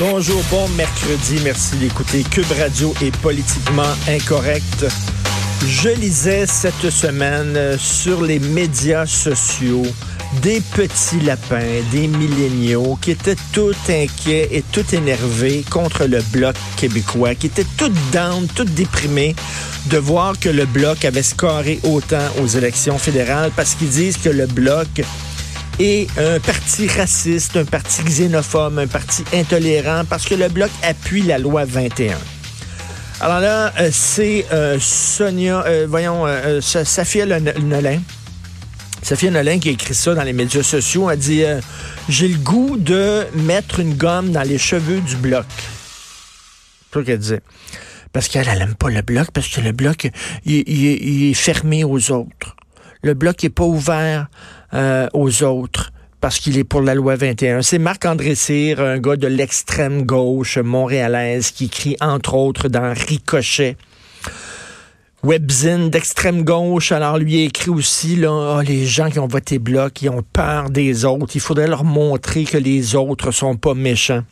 Bonjour, bon mercredi. Merci d'écouter Cube Radio est politiquement incorrect. Je lisais cette semaine sur les médias sociaux des petits lapins, des milléniaux qui étaient tout inquiets et tout énervés contre le bloc québécois, qui étaient tout down, tout déprimés de voir que le bloc avait scoré autant aux élections fédérales parce qu'ils disent que le bloc est un parti raciste, un parti xénophobe, un parti intolérant parce que le bloc appuie la loi 21. Alors là, euh, c'est euh, Sonia, euh, voyons, euh, euh, Safia Nolin. Safia Nolin qui a écrit ça dans les médias sociaux. Elle dit euh, J'ai le goût de mettre une gomme dans les cheveux du bloc. C'est ça qu'elle disait. Parce qu'elle, elle aime pas le bloc, parce que le bloc, il, il- il est fermé aux autres. Le bloc n'est pas ouvert euh, aux autres parce qu'il est pour la loi 21. C'est Marc-André Cyr, un gars de l'extrême gauche montréalaise qui écrit entre autres dans Ricochet. Webzine d'extrême gauche, alors lui écrit aussi là, Ah, les gens qui ont voté bloc, ils ont peur des autres. Il faudrait leur montrer que les autres sont pas méchants.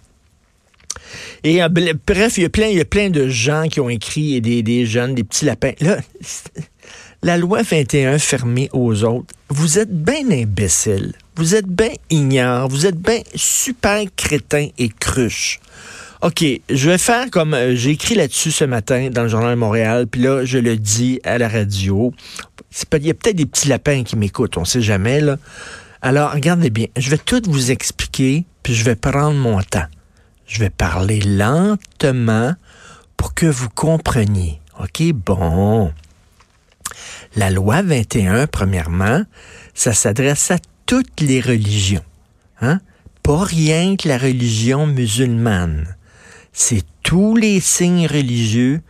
Et euh, bref, il y a plein, de gens qui ont écrit et des, des jeunes, des petits lapins. Là, la loi 21 fermée aux autres. Vous êtes bien imbécile. Vous êtes bien ignare. Vous êtes bien super crétin et cruche. OK, je vais faire comme euh, j'ai écrit là-dessus ce matin dans le Journal de Montréal, puis là, je le dis à la radio. Il y a peut-être des petits lapins qui m'écoutent, on sait jamais, là. Alors, regardez bien, je vais tout vous expliquer, puis je vais prendre mon temps. Je vais parler lentement pour que vous compreniez. OK, bon. La loi 21, premièrement, ça s'adresse à toutes les religions. Hein? Pas rien que la religion musulmane. C'est tous les signes religieux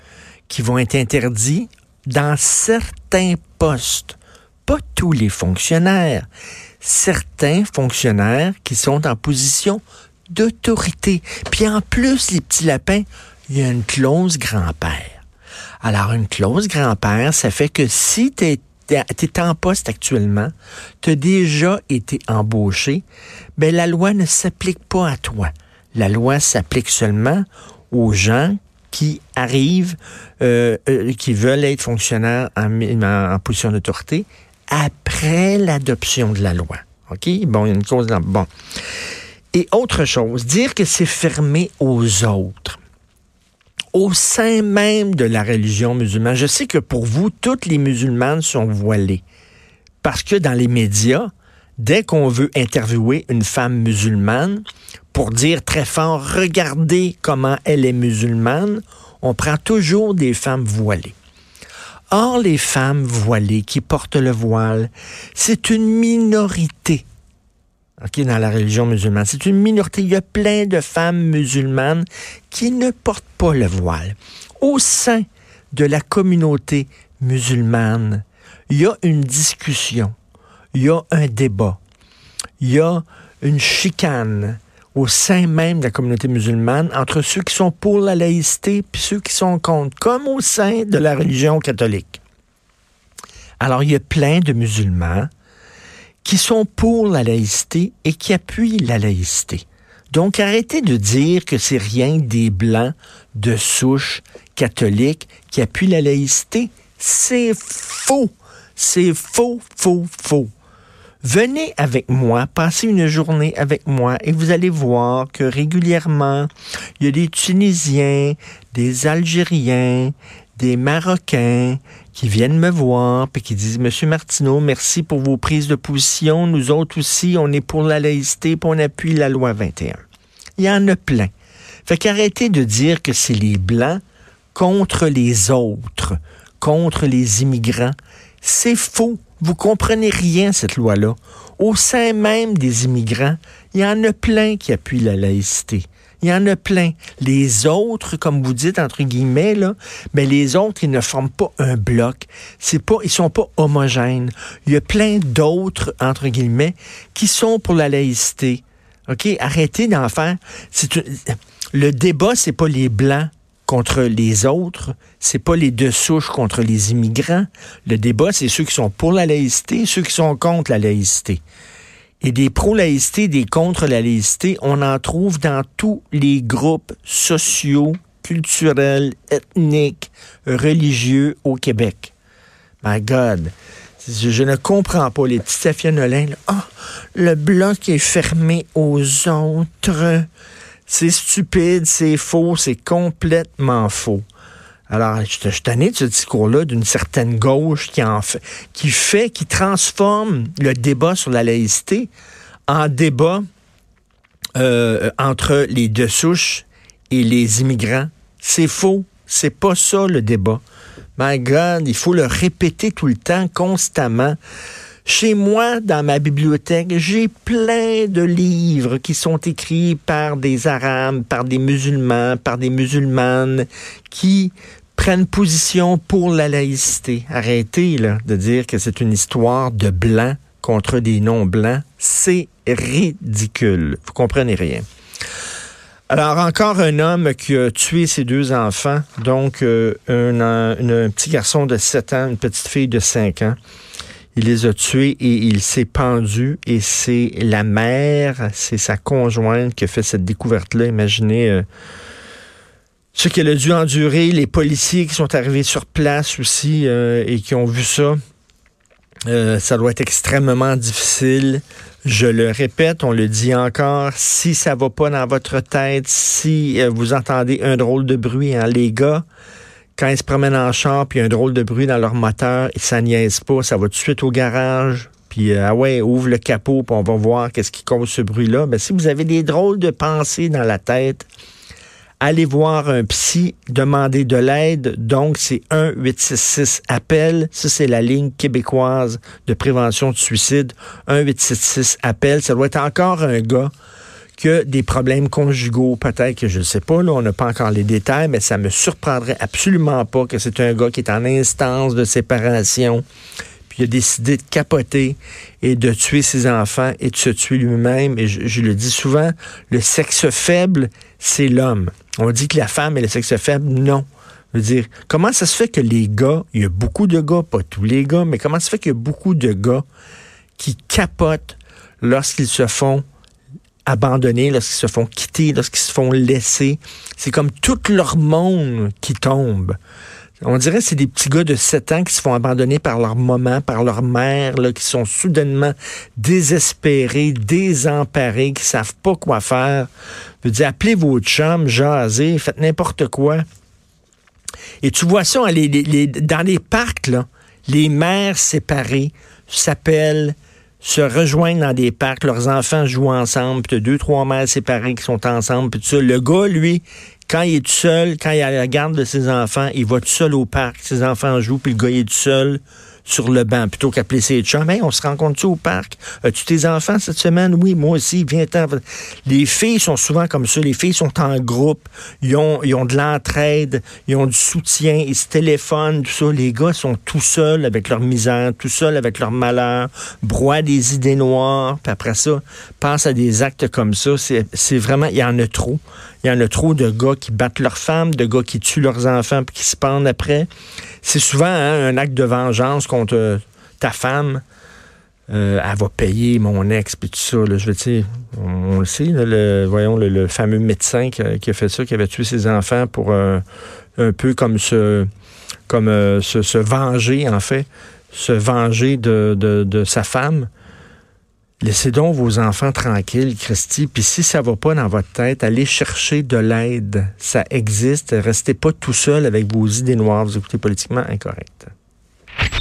qui vont être interdits dans certains postes. Pas tous les fonctionnaires. Certains fonctionnaires qui sont en position d'autorité. Puis en plus, les petits lapins, il y a une clause grand-père. Alors, une clause grand-père, ça fait que si tu es, en poste actuellement, tu as déjà été embauché, ben la loi ne s'applique pas à toi. La loi s'applique seulement aux gens qui arrivent, euh, euh, qui veulent être fonctionnaires en, en- en position d'autorité après l'adoption de la loi. OK? Bon, il y a une cause dans... Bon. Et autre chose, dire que c'est fermé aux autres au sein même de la religion musulmane. Je sais que pour vous, toutes les musulmanes sont voilées. Parce que dans les médias, dès qu'on veut interviewer une femme musulmane pour dire très fort, regardez comment elle est musulmane, on prend toujours des femmes voilées. Or, les femmes voilées qui portent le voile, c'est une minorité OK, dans la religion musulmane. C'est une minorité. Il y a plein de femmes musulmanes qui ne portent pas le voile. Au sein de la communauté musulmane, il y a une discussion, il y a un débat, il y a une chicane au sein même de la communauté musulmane entre ceux qui sont pour la laïcité et ceux qui sont contre, comme au sein de la religion catholique. Alors, il y a plein de musulmans qui sont pour la laïcité et qui appuient la laïcité. Donc, arrêtez de dire que c'est rien des blancs de souche catholique qui appuient la laïcité. C'est faux. C'est faux, faux, faux. Venez avec moi, passez une journée avec moi et vous allez voir que régulièrement, il y a des Tunisiens, des Algériens, des Marocains qui viennent me voir et qui disent Monsieur Martineau, merci pour vos prises de position. Nous autres aussi, on est pour la laïcité et on appuie la loi 21. Il y en a plein. Fait qu'arrêtez de dire que c'est les Blancs contre les autres, contre les immigrants. C'est faux, Vous comprenez rien, cette loi-là. Au sein même des immigrants, il y en a plein qui appuient la laïcité. Il y en a plein. Les autres, comme vous dites, entre guillemets, là, mais les autres, ils ne forment pas un bloc. C'est pas, ils sont pas homogènes. Il y a plein d'autres, entre guillemets, qui sont pour la laïcité. OK? Arrêtez d'en faire. C'est le débat, c'est pas les blancs contre les autres, c'est pas les deux souches contre les immigrants. Le débat, c'est ceux qui sont pour la laïcité, ceux qui sont contre la laïcité. Et des pro-laïcité, des contre la laïcité, on en trouve dans tous les groupes sociaux, culturels, ethniques, religieux au Québec. My God. Je, ne comprends pas les petits Safia Ah, le bloc est fermé aux autres. C'est stupide, c'est faux, c'est complètement faux. Alors, je suis tanné de ce discours-là d'une certaine gauche qui en fait, qui fait, qui transforme le débat sur la laïcité en débat euh, entre les deux souches et les immigrants. C'est faux. C'est pas ça le débat. My God, il faut le répéter tout le temps, constamment. Chez moi, dans ma bibliothèque, j'ai plein de livres qui sont écrits par des Arabes, par des musulmans, par des musulmanes, qui prennent position pour la laïcité. Arrêtez de dire que c'est une histoire de blancs contre des non-blancs. C'est ridicule. Vous comprenez rien. Alors, encore un homme qui a tué ses deux enfants, donc euh, un, petit garçon de 7 ans, une petite fille de 5 ans. Il les a tués et il s'est pendu et c'est la mère, c'est sa conjointe qui a fait cette découverte-là. Imaginez euh, ce qu'elle a dû endurer, les policiers qui sont arrivés sur place aussi euh, et qui ont vu ça. Euh, ça doit être extrêmement difficile. Je le répète, on le dit encore, si ça va pas dans votre tête, si vous entendez un drôle de bruit, hein, les gars, quand ils se promènent en char, puis il y a un drôle de bruit dans leur moteur, et ça niaise pas, ça va tout de suite au garage, puis euh, ah ouais, ouvre le capot, puis on va voir qu'est-ce qui cause ce bruit-là. Ben, si vous avez des drôles de pensées dans la tête, allez voir un psy, demandez de l'aide. Donc, c'est 1-866 appel. Ça, c'est la ligne québécoise de prévention de suicide. 1-866 appel. Ça doit être encore un gars que des problèmes conjugaux, peut-être que je ne sais pas, là, on n'a pas encore les détails, mais ça me surprendrait absolument pas que c'est un gars qui est en instance de séparation, puis il a décidé de capoter et de tuer ses enfants et de se tuer lui-même. Et je, le dis souvent, le sexe faible, c'est l'homme. On dit que la femme est le sexe faible. Non. Je veux dire, comment ça se fait que les gars, il y a beaucoup de gars, pas tous les gars, mais comment ça se fait qu'il y a beaucoup de gars qui capotent lorsqu'ils se font abandonnés, lorsqu'ils se font quitter, lorsqu'ils se font laisser. C'est comme tout leur monde qui tombe. On dirait que c'est des petits gars de 7 ans qui se font abandonner par leur maman, par leur mère, là, qui sont soudainement désespérés, désemparés, qui savent pas quoi faire. Je veux dire, appelez vos chums, jasez, faites n'importe quoi. Et tu vois ça dans les parcs, les mères séparées s'appellent se rejoignent dans des parcs, leurs enfants jouent ensemble, puis deux, trois mères séparées qui sont ensemble, puis ça. Le gars, lui, quand il est tout seul, quand il a la garde de ses enfants, il va tout seul au parc, ses enfants jouent, puis le gars il est tout seul sur le banc plutôt qu'appeler ses chums. On se rencontre-tu au parc? As-tu tes enfants cette semaine? Oui, moi aussi, viens-t'en. Les filles sont souvent comme ça. Les filles sont en groupe. Ils ont, ils ont de l'entraide. Ils ont du soutien. Ils se téléphonent, tout ça. Les gars sont tout seuls avec leur misère, tout seuls avec leur malheur, broient des idées noires. Puis après ça, pensent à des actes comme ça. C'est vraiment, il y en a trop. Il y en a trop de gars qui battent leurs femmes, de gars qui tuent leurs enfants puis qui se pendent après. C'est souvent hein, un acte de vengeance contre ta femme. Euh, elle va payer mon ex puis tout ça. je veux dire, on, le sait, le, voyons le, fameux médecin qui a, fait ça, qui avait tué ses enfants pour euh, un peu comme se comme euh, se, venger en fait, se venger de, de sa femme. Laissez donc vos enfants tranquilles, Christy. Puis si ça va pas dans votre tête, allez chercher de l'aide. Ça existe. Restez pas tout seul avec vos idées noires. Vous écoutez politiquement incorrect.